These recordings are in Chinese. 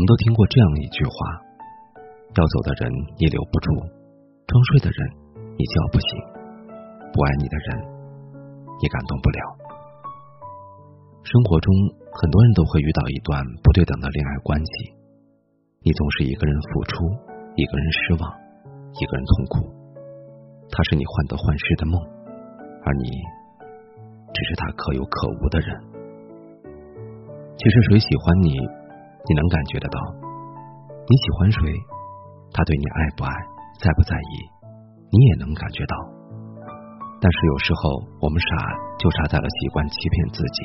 我们都听过这样一句话：要走的人你留不住，装睡的人你叫不醒，不爱你的人你感动不了。生活中很多人都会遇到一段不对等的恋爱关系，你总是一个人付出，一个人失望，一个人痛苦。他是你患得患失的梦，而你只是他可有可无的人。其实谁喜欢你？你能感觉得到，你喜欢谁，他对你爱不爱，在不在意，你也能感觉到。但是有时候我们傻，就傻在了习惯欺骗自己。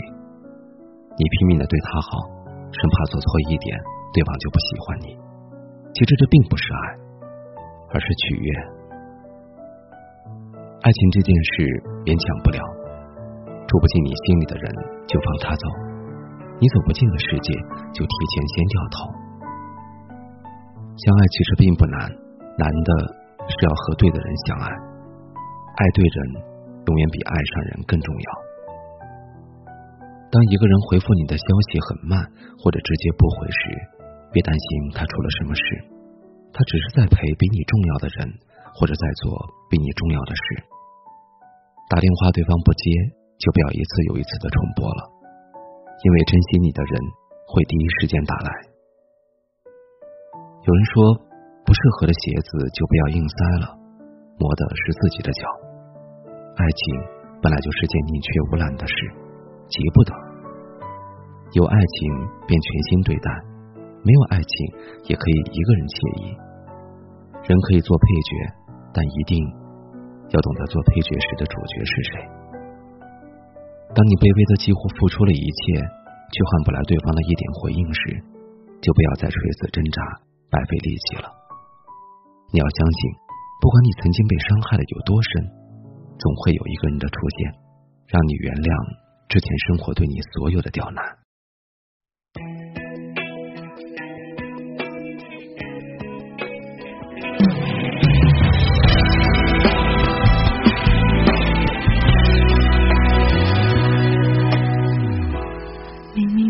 你拼命的对他好，生怕做错一点，对方就不喜欢你。其实这并不是爱，而是取悦。爱情这件事勉强不了，住不进你心里的人，就放他走。你走不进的世界，就提前先掉头。相爱其实并不难，难的是要和对的人相爱。爱对人，永远比爱上人更重要。当一个人回复你的消息很慢，或者直接不回时，别担心他出了什么事，他只是在陪比你重要的人，或者在做比你重要的事。打电话对方不接，就不要一次又一次的重拨了。因为珍惜你的人会第一时间打来。有人说，不适合的鞋子就不要硬塞了，磨的是自己的脚。爱情本来就是件宁缺毋滥的事，急不得。有爱情便全心对待，没有爱情也可以一个人惬意。人可以做配角，但一定要懂得做配角时的主角是谁。当你卑微的几乎付出了一切，却换不来对方的一点回应时，就不要再垂死挣扎、白费力气了。你要相信，不管你曾经被伤害的有多深，总会有一个人的出现，让你原谅之前生活对你所有的刁难。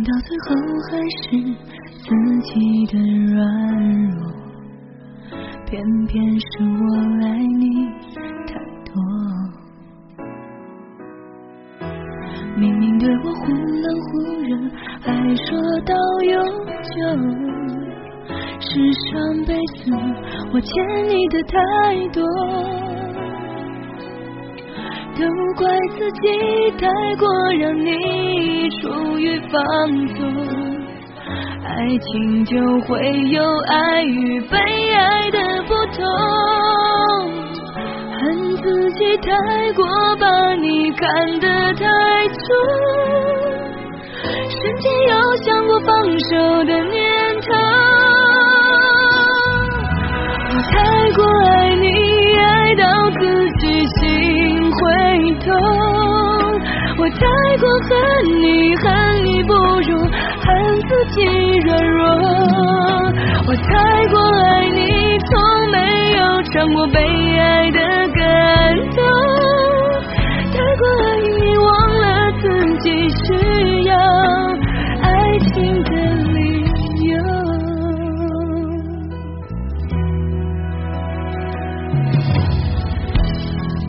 到最后还是自己的软弱偏偏是我爱你太多，明明对我忽冷忽热，还说到永久。是上辈子我欠你的太多，都怪自己太过让你处于放纵。爱情就会有爱与被爱的不同，恨自己太过把你看得太重，瞬间有想过放手的念我太过恨你，恨你不如。恨自己软弱，我太过爱你，从没有尝过被爱的感动，太过爱你，忘了自己需要爱情的理由。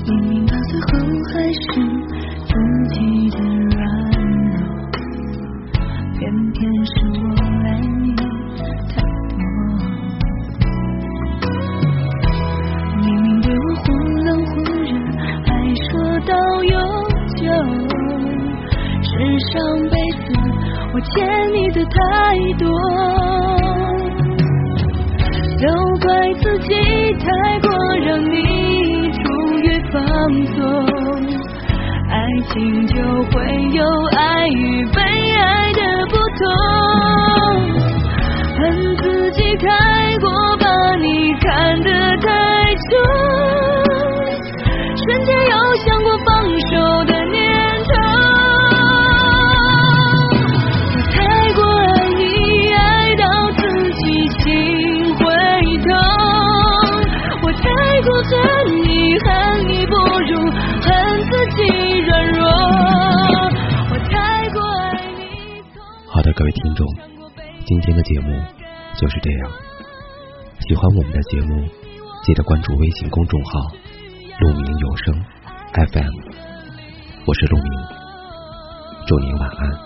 明明到最后还是记的软弱偏偏是我爱你太多明明对我忽冷忽热还说到永久。是上辈子我欠你的太心就会有爱。各位听众，今天的节目就是这样。喜欢我们的节目，记得关注微信公众号“鹿鸣有声 FM”。我是鹿鸣，祝您晚安。